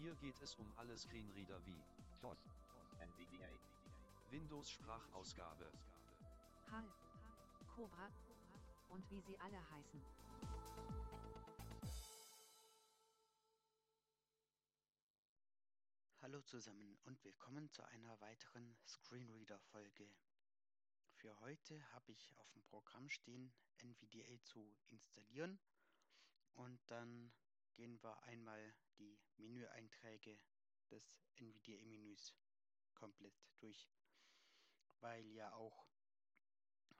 Hier geht es um alle Screenreader wie DOS, NVDA, Windows Sprachausgabe, HAL, Cobra und wie sie alle heißen. Hallo zusammen und willkommen zu einer weiteren Screenreader-Folge. Für heute habe ich auf dem Programm stehen, NVDA zu installieren und dann gehen wir einmal die Menüeinträge des NVDA-Menüs komplett durch, weil ja auch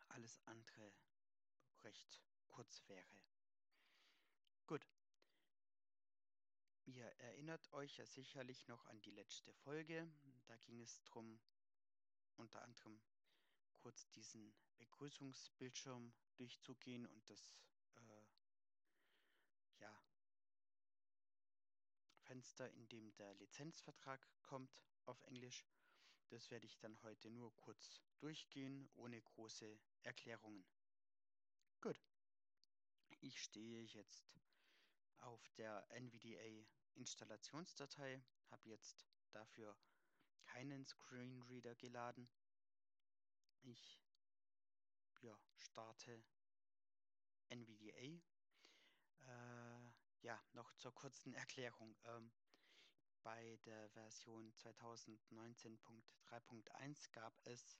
alles andere recht kurz wäre. Gut. Ihr erinnert euch ja sicherlich noch an die letzte Folge. Da ging es darum, unter anderem kurz diesen Begrüßungsbildschirm durchzugehen und das äh, ja, Fenster, in dem der Lizenzvertrag kommt auf Englisch. Das werde ich dann heute nur kurz durchgehen, ohne große Erklärungen. Gut. Ich stehe jetzt auf der NVDA Installationsdatei, habe jetzt dafür keinen Screenreader geladen. Ich ja, starte NVDA. Ja, noch zur kurzen Erklärung. Ähm, bei der Version 2019.3.1 gab es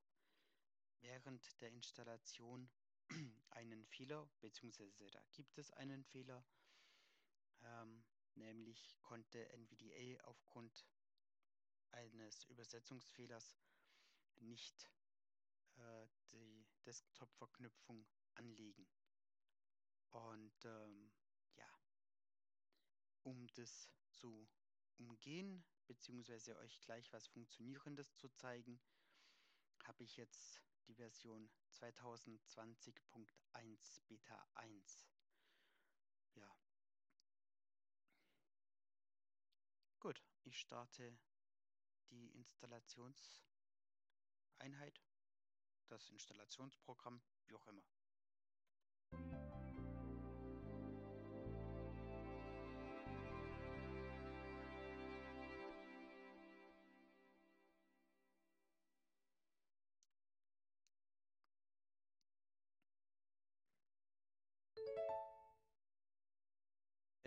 während der Installation einen Fehler, beziehungsweise da gibt es einen Fehler. Ähm, nämlich konnte NVDA aufgrund eines Übersetzungsfehlers nicht äh, die Desktop-Verknüpfung anlegen. Und ähm, um das zu umgehen, beziehungsweise euch gleich was Funktionierendes zu zeigen, habe ich jetzt die Version 2020.1 Beta 1. Ja. Gut, ich starte die Installationseinheit, das Installationsprogramm, wie auch immer.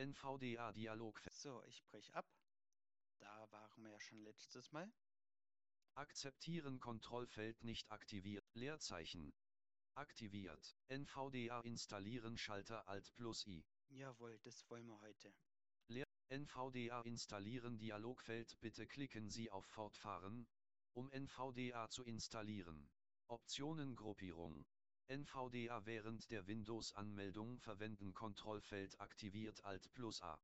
NVDA Dialogfeld, So, ich breche ab. Da waren wir ja schon letztes Mal. Akzeptieren Kontrollfeld nicht aktiviert, Leerzeichen. Aktiviert, NVDA installieren Schalter Alt plus I. Jawohl, das wollen wir heute. NVDA installieren Dialogfeld Bitte klicken Sie auf Fortfahren, um NVDA zu installieren. Optionengruppierung. NVDA während der Windows-Anmeldung verwenden Kontrollfeld aktiviert Alt plus A.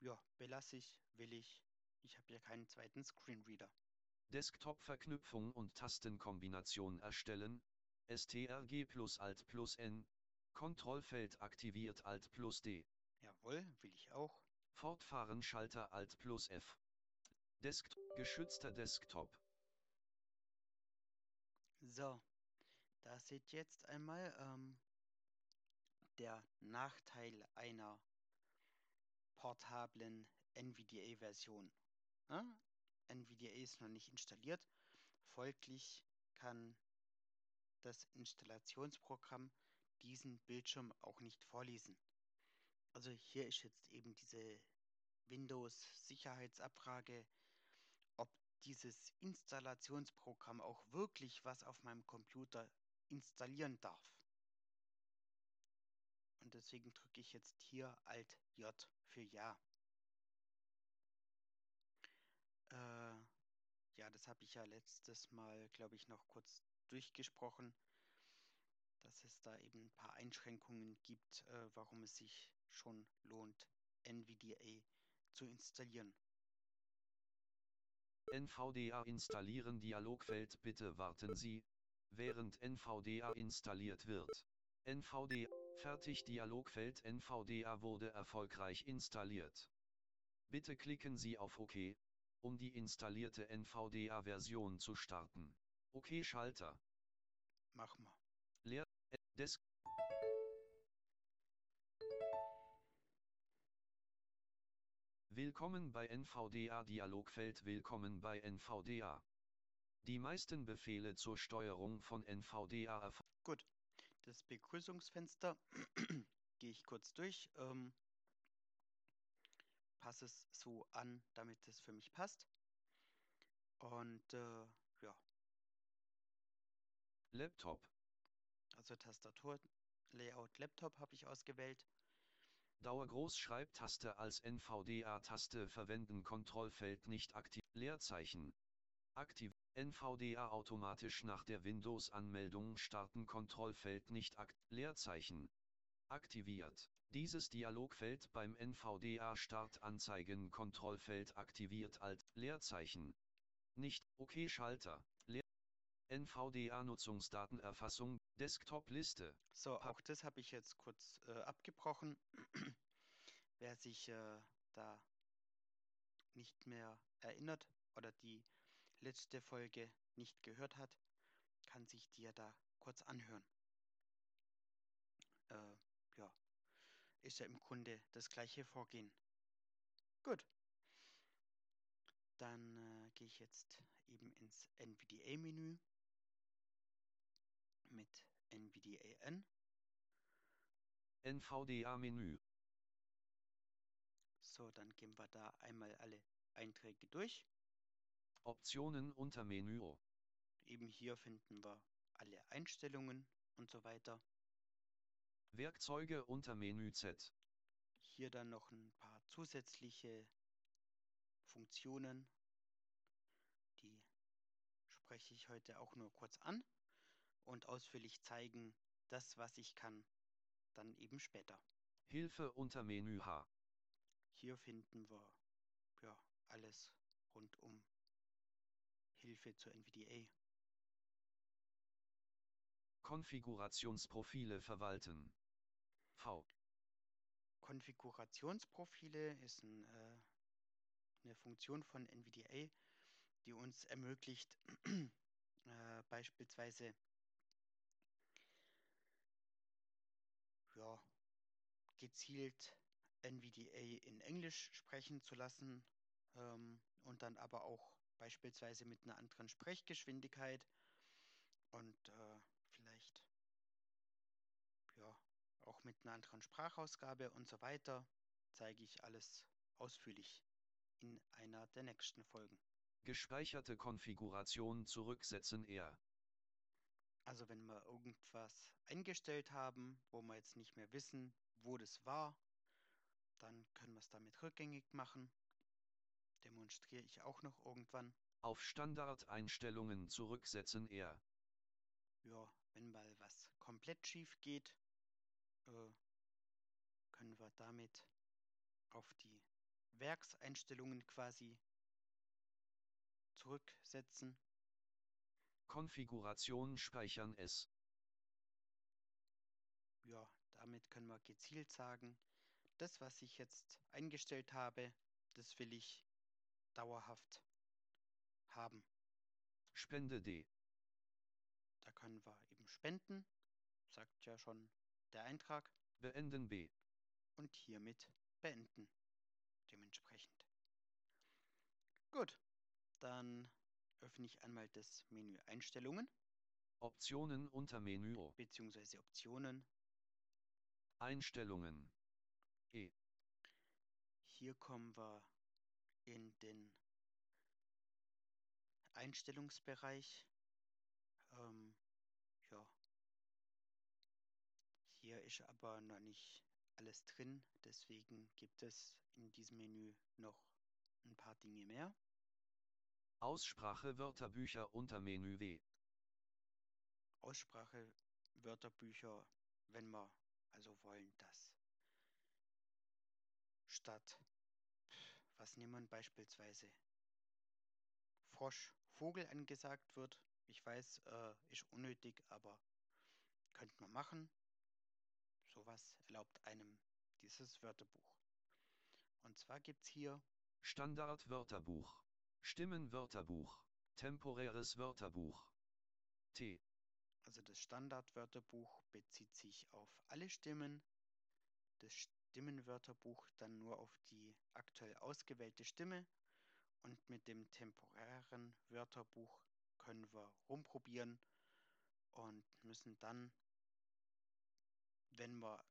Ja, belasse ich, will ich. Ich habe ja keinen zweiten Screenreader. Desktop-Verknüpfung und Tastenkombination erstellen. STRG plus Alt plus N. Kontrollfeld aktiviert Alt plus D. Jawohl, will ich auch. Fortfahren Schalter Alt plus F. Desk geschützter Desktop. So, da seht jetzt einmal ähm, der Nachteil einer portablen NVDA-Version. Ja? NVDA ist noch nicht installiert, folglich kann das Installationsprogramm diesen Bildschirm auch nicht vorlesen. Also hier ist jetzt eben diese Windows-Sicherheitsabfrage, ob dieses Installationsprogramm auch wirklich was auf meinem Computer installieren darf. Und deswegen drücke ich jetzt hier Alt J für Ja. Äh, ja, das habe ich ja letztes Mal, glaube ich, noch kurz durchgesprochen, dass es da eben ein paar Einschränkungen gibt, äh, warum es sich schon lohnt, NVDA zu installieren. NVDA installieren Dialogfeld Bitte warten Sie, während NVDA installiert wird. NVDA fertig Dialogfeld NVDA wurde erfolgreich installiert. Bitte klicken Sie auf OK, um die installierte NVDA-Version zu starten. OK Schalter. Mach mal. Leer. Desk. Willkommen bei NVDA Dialogfeld Willkommen bei NVDA. Die meisten Befehle zur Steuerung von NVDA erfolgen. Gut, das Begrüßungsfenster gehe ich kurz durch. Ähm, passe es so an, damit es für mich passt. Und äh, ja, Laptop, also Tastatur, Layout Laptop habe ich ausgewählt. Dauergroßschreibtaste als NVDA-Taste verwenden Kontrollfeld nicht aktiv. Leerzeichen. Aktiv. NVDA automatisch nach der Windows-Anmeldung starten Kontrollfeld nicht akt. Leerzeichen. Aktiviert. Dieses Dialogfeld beim NVDA Start anzeigen Kontrollfeld aktiviert alt. Leerzeichen. Nicht. OK Schalter. Leer NVDA Nutzungsdatenerfassung. Desktop-Liste. So, Pa- auch das habe ich jetzt kurz äh, abgebrochen. Wer sich äh, da nicht mehr erinnert oder die letzte Folge nicht gehört hat, kann sich die ja da kurz anhören. Äh, ja, ist ja im Grunde das gleiche Vorgehen. Gut. Dann äh, gehe ich jetzt eben ins NVDA-Menü mit NVDA-N. NVDA-Menü. So, dann gehen wir da einmal alle Einträge durch. Optionen unter Menü. O. Eben hier finden wir alle Einstellungen und so weiter. Werkzeuge unter Menü Z. Hier dann noch ein paar zusätzliche Funktionen. Die spreche ich heute auch nur kurz an und ausführlich zeigen, das, was ich kann, dann eben später. Hilfe unter Menü H. Hier finden wir ja alles rund um Hilfe zur NVDA. Konfigurationsprofile verwalten. V. Konfigurationsprofile ist ein, äh, eine Funktion von NVDA, die uns ermöglicht, äh, beispielsweise ja, gezielt NVDA in Englisch sprechen zu lassen ähm, und dann aber auch beispielsweise mit einer anderen Sprechgeschwindigkeit und äh, vielleicht ja auch mit einer anderen Sprachausgabe und so weiter zeige ich alles ausführlich in einer der nächsten Folgen. Gespeicherte Konfiguration zurücksetzen R. Also wenn wir irgendwas eingestellt haben, wo wir jetzt nicht mehr wissen, wo das war, dann können wir es damit rückgängig machen. Demonstriere ich auch noch irgendwann. Auf Standardeinstellungen zurücksetzen R. Ja, wenn mal was komplett schief geht, äh, können wir damit auf die Werkseinstellungen quasi zurücksetzen. Konfiguration speichern S. Ja, damit können wir gezielt sagen, das, was ich jetzt eingestellt habe, das will ich dauerhaft haben. Spende D. Da können wir eben spenden, sagt ja schon der Eintrag, Beenden B. und hiermit beenden. Dementsprechend. Gut, dann öffne ich einmal das Menü Einstellungen Optionen unter Menü bzw. Optionen. Einstellungen. Hier kommen wir in den Einstellungsbereich. Ähm, ja. Hier ist aber noch nicht alles drin, deswegen gibt es in diesem Menü noch ein paar Dinge mehr. Aussprache Wörterbücher unter Menü W. Aussprache, Wörterbücher, wenn wir also wollen, dass statt, was nehmen wir beispielsweise, Frosch, Vogel angesagt wird. Ich weiß, äh, ist unnötig, aber könnte man machen. Sowas erlaubt einem dieses Wörterbuch. Und zwar gibt es hier Standard Wörterbuch. Stimmenwörterbuch. Temporäres Wörterbuch. T. Also das Standardwörterbuch bezieht sich auf alle Stimmen. Das Stimmenwörterbuch dann nur auf die aktuell ausgewählte Stimme und mit dem temporären Wörterbuch können wir rumprobieren und müssen dann, wenn wir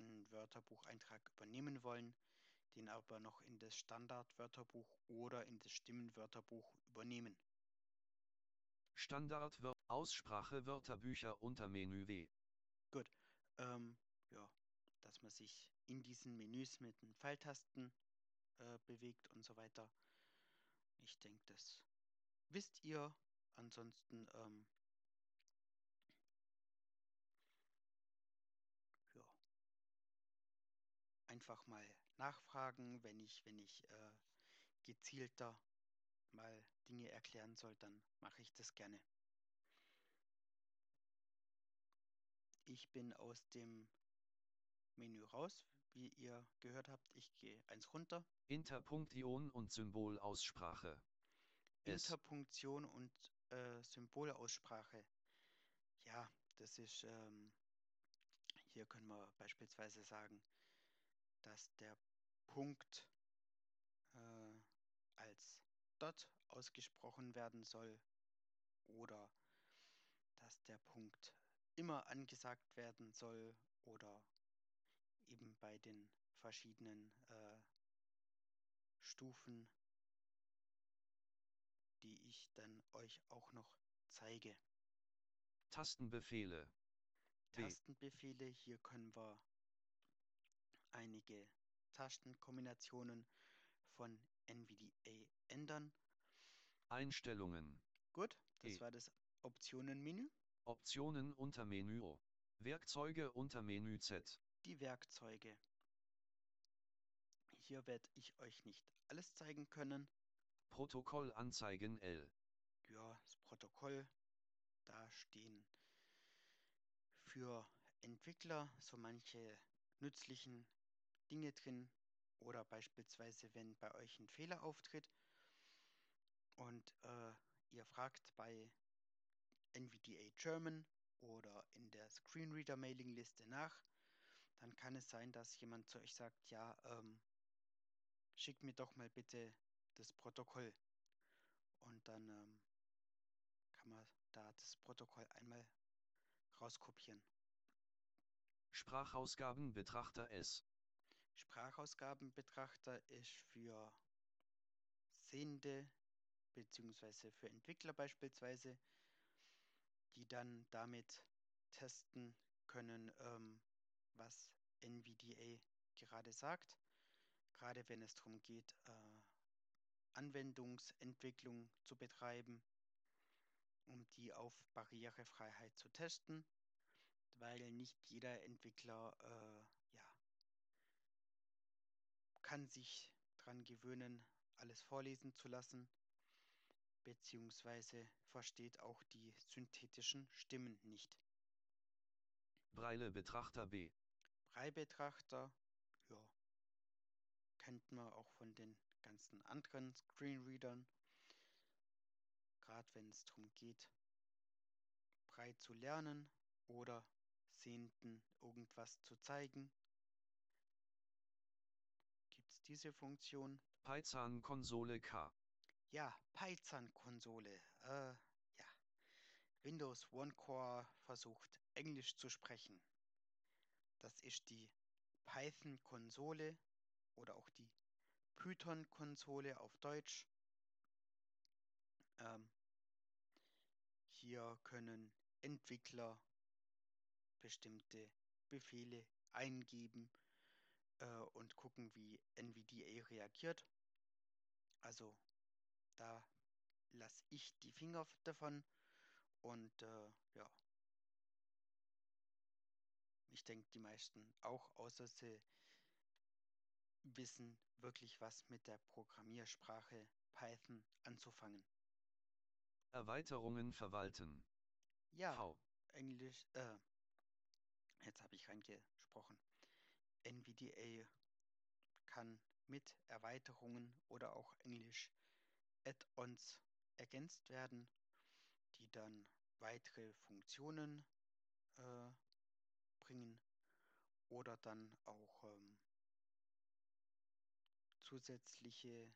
einen Wörterbucheintrag übernehmen wollen, den aber noch in das Standardwörterbuch oder in das Stimmenwörterbuch übernehmen. Standard Aussprache Wörterbücher unter Menü W. Ähm, ja, man sich in diesen Menüs mit den Pfeiltasten äh, bewegt und so weiter. Ich denke, das wisst ihr. Ansonsten, ähm, ja, einfach mal nachfragen, wenn ich, wenn ich äh, gezielter mal Dinge erklären soll, dann mache ich das gerne. Ich bin aus dem Menü raus, wie ihr gehört habt. Ich gehe eins runter. Interpunktion und Symbolaussprache. Interpunktion und äh, Symbolaussprache. Ja, das ist, ähm, hier können wir beispielsweise sagen, dass der Punkt äh, als Dot ausgesprochen werden soll oder dass der Punkt immer angesagt werden soll oder eben bei den verschiedenen äh, Stufen, die ich dann euch auch noch zeige. Tastenbefehle. B. Tastenbefehle, hier können wir einige Tastenkombinationen von NVDA ändern. Einstellungen. Gut, das E. war das Optionenmenü. Optionen unter Menü O. Werkzeuge unter Menü Z. Die Werkzeuge. Hier werde ich euch nicht alles zeigen können. Protokoll anzeigen L. Ja, das Protokoll, da stehen für Entwickler so manche nützlichen Dinge drin oder beispielsweise, wenn bei euch ein Fehler auftritt und äh, ihr fragt bei NVDA German oder in der Screenreader-Mailing-Liste nach, dann kann es sein, dass jemand zu euch sagt, ja, ähm, schickt mir doch mal bitte das Protokoll. Und dann ähm, kann man da das Protokoll einmal rauskopieren. Sprachausgabenbetrachter S. Sprachausgabenbetrachter ist für Sehende bzw. für Entwickler beispielsweise, die dann damit testen können, ähm, was NVDA gerade sagt. Gerade wenn es darum geht, äh, Anwendungsentwicklung zu betreiben, um die auf Barrierefreiheit zu testen, weil nicht jeder Entwickler äh, ja, kann sich daran gewöhnen, alles vorlesen zu lassen, beziehungsweise versteht auch die synthetischen Stimmen nicht. Breile-Betrachter B. Breibetrachter, ja, kennt man auch von den ganzen anderen Screenreadern. Gerade wenn es darum geht, brei zu lernen oder Sehenden irgendwas zu zeigen, gibt es diese Funktion. Python-Konsole K. Ja, Python-Konsole. Äh, ja. Windows One Core versucht Englisch zu sprechen. Das ist die Python-Konsole oder auch die Python-Konsole auf Deutsch. Ähm, hier können Entwickler bestimmte Befehle eingeben äh, und gucken, wie NVDA reagiert. Also da lasse ich die Finger davon und äh, ja. Ich denke, die meisten auch, außer sie wissen wirklich was mit der Programmiersprache Python anzufangen. Erweiterungen verwalten. Ja, V. Englisch, äh, jetzt habe ich reingesprochen. NVDA kann mit Erweiterungen oder auch Englisch Add-ons ergänzt werden, die dann weitere Funktionen äh, bringen oder dann auch ähm, zusätzliche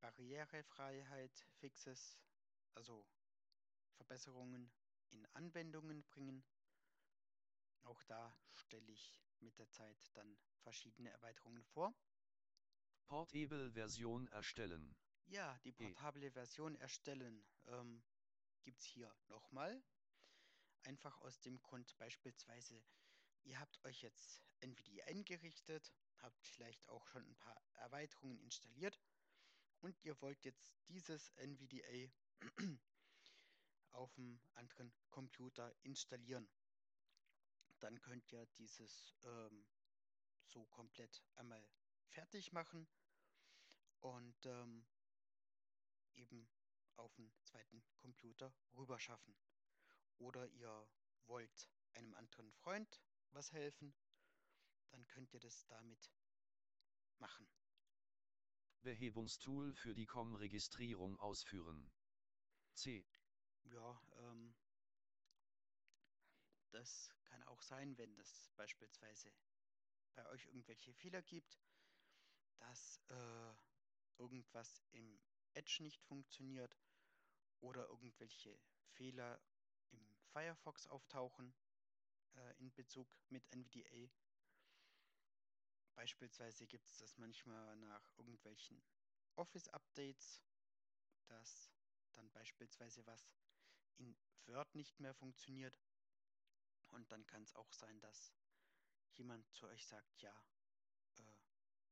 Barrierefreiheit, Fixes, also Verbesserungen in Anwendungen bringen. Auch da stelle ich mit der Zeit dann verschiedene Erweiterungen vor. Portable-Version erstellen. Ja, die E. portable Version erstellen ähm, gibt es hier nochmal. Einfach aus dem Grund beispielsweise, ihr habt euch jetzt NVIDIA eingerichtet, habt vielleicht auch schon ein paar Erweiterungen installiert und ihr wollt jetzt dieses NVDA auf einem anderen Computer installieren. Dann könnt ihr dieses ähm, so komplett einmal fertig machen und ähm, eben auf einen zweiten Computer rüberschaffen. Oder ihr wollt einem anderen Freund was helfen, dann könnt ihr das damit machen. Behebungstool für die COM-Registrierung ausführen. C. Ja, ähm, das kann auch sein, wenn es beispielsweise bei euch irgendwelche Fehler gibt, dass äh, irgendwas im Edge nicht funktioniert oder irgendwelche Fehler Firefox auftauchen äh, in Bezug mit NVDA. Beispielsweise gibt es das manchmal nach irgendwelchen Office-Updates, dass dann beispielsweise was in Word nicht mehr funktioniert. Und dann kann es auch sein, dass jemand zu euch sagt, ja, äh,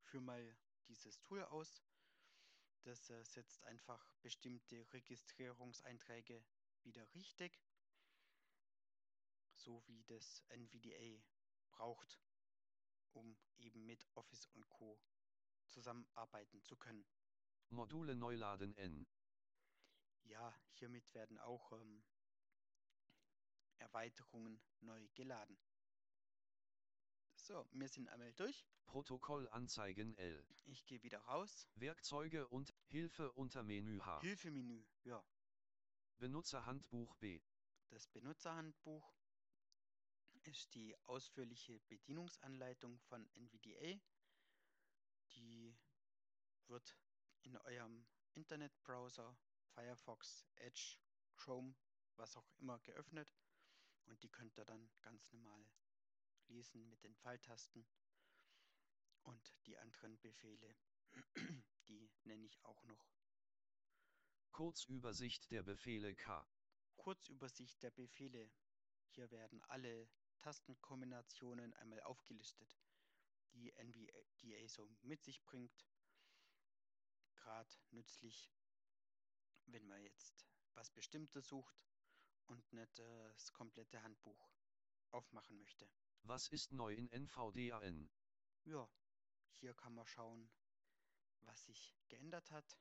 führ mal dieses Tool aus. Das äh, setzt einfach bestimmte Registrierungseinträge wieder richtig, so wie das NVDA braucht, um eben mit Office und Co. zusammenarbeiten zu können. Module neu laden N. Ja, hiermit werden auch ähm, Erweiterungen neu geladen. So, wir sind einmal durch. Protokoll anzeigen L. Ich gehe wieder raus. Werkzeuge und Hilfe unter Menü H. Hilfemenü, ja. Benutzerhandbuch B. Das Benutzerhandbuch ist die ausführliche Bedienungsanleitung von NVDA. Die wird in eurem Internetbrowser, Firefox, Edge, Chrome, was auch immer geöffnet. Und die könnt ihr dann ganz normal lesen mit den Pfeiltasten. Und die anderen Befehle, die nenne ich auch noch. Kurzübersicht der Befehle K. Kurzübersicht der Befehle. Hier werden alle Tastenkombinationen einmal aufgelistet, die NVDA so mit sich bringt. Gerade nützlich, wenn man jetzt was Bestimmtes sucht und nicht äh, das komplette Handbuch aufmachen möchte. Was ist neu in NVDAN? Ja, hier kann man schauen, was sich geändert hat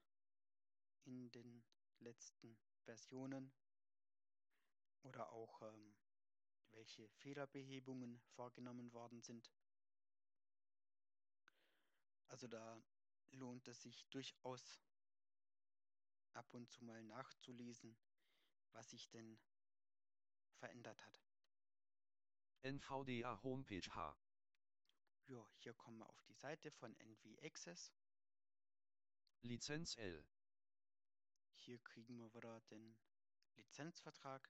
in den letzten Versionen oder auch ähm, welche Fehlerbehebungen vorgenommen worden sind. Also da lohnt es sich durchaus ab und zu mal nachzulesen, was sich denn verändert hat. NVDA Homepage H. Ja, hier kommen wir auf die Seite von NV Access. Lizenz L. Hier kriegen wir wieder den Lizenzvertrag,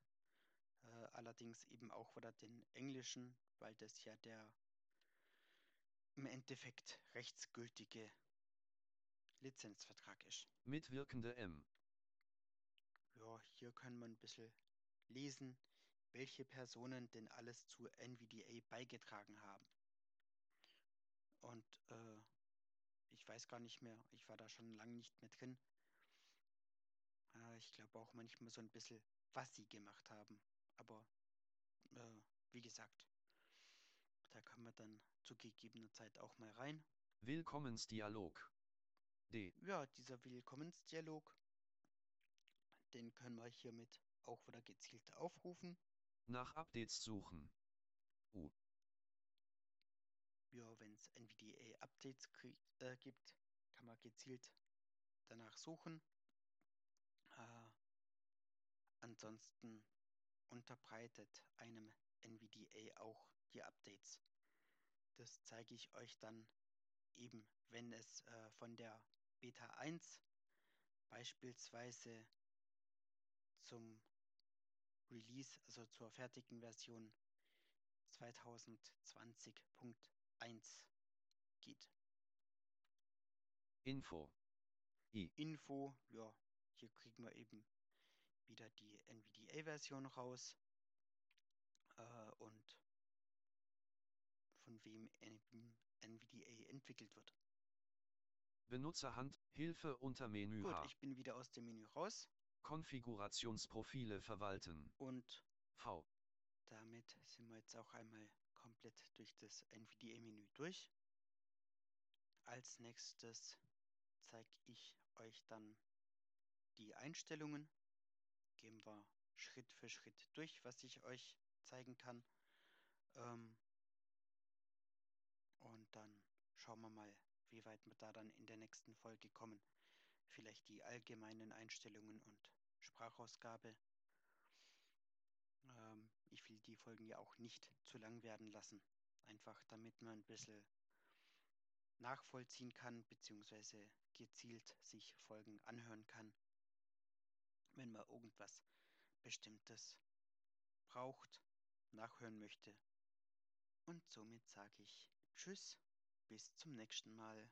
äh, allerdings eben auch wieder den englischen, weil das ja der im Endeffekt rechtsgültige Lizenzvertrag ist. Mitwirkende M. Ja, hier kann man ein bisschen lesen, welche Personen denn alles zu NVDA beigetragen haben. Und äh, ich weiß gar nicht mehr, ich war da schon lange nicht mehr drin. Äh, ich glaube auch manchmal so ein bisschen, was sie gemacht haben. Aber äh, wie gesagt, da kann man dann zu gegebener Zeit auch mal rein. Willkommensdialog. D. Ja, dieser Willkommensdialog, den können wir hiermit auch wieder gezielt aufrufen. Nach Updates suchen. U. Ja, wenn es NVDA-Updates äh, gibt, kann man gezielt danach suchen. Äh, ansonsten unterbreitet einem NVDA auch die Updates. das zeige ich euch dann eben, wenn es äh, von der Beta 1 beispielsweise zum Release, also zur fertigen Version 2020.1 geht. Info. Info, ja, hier kriegen wir eben wieder die NVDA-Version raus äh, und von wem NVDA entwickelt wird. Benutzerhand, Hilfe unter Menü Gut, H. ich bin wieder aus dem Menü raus Konfigurationsprofile verwalten. und V. damit sind wir jetzt auch einmal komplett durch das NVDA-Menü durch. Als nächstes zeige ich euch dann die Einstellungen. Gehen wir Schritt für Schritt durch, was ich euch zeigen kann. Ähm und dann schauen wir mal, wie weit wir da dann in der nächsten Folge kommen. Vielleicht die allgemeinen Einstellungen und Sprachausgabe. Ähm ich will die Folgen ja auch nicht zu lang werden lassen. Einfach damit man ein bisschen nachvollziehen kann, beziehungsweise gezielt sich Folgen anhören kann, wenn man irgendwas Bestimmtes braucht, nachhören möchte. Und somit sage ich Tschüss, bis zum nächsten Mal.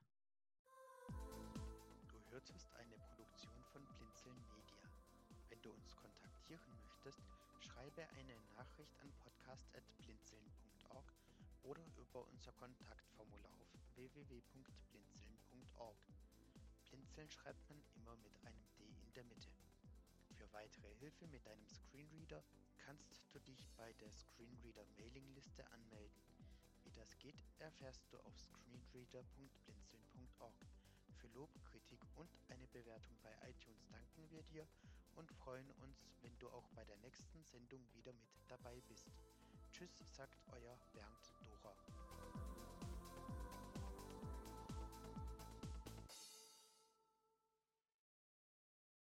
Du hörtest eine Produktion von Blinzeln Media. Wenn du uns kontaktieren möchtest, schreibe eine Nachricht an podcast.blinzeln.org oder über unser Kontaktformular auf www.blinzeln.org. Blinzeln schreibt man immer mit einem D in der Mitte. Für weitere Hilfe mit deinem Screenreader kannst du dich bei der Screenreader Mailingliste anmelden. Wie das geht, erfährst du auf screenreader.blinzeln.org. Für Lob, Kritik und eine Bewertung bei iTunes danken wir dir und freuen uns, wenn du auch bei der nächsten Sendung wieder mit dabei bist. Tschüss, sagt euer Bernd Dora.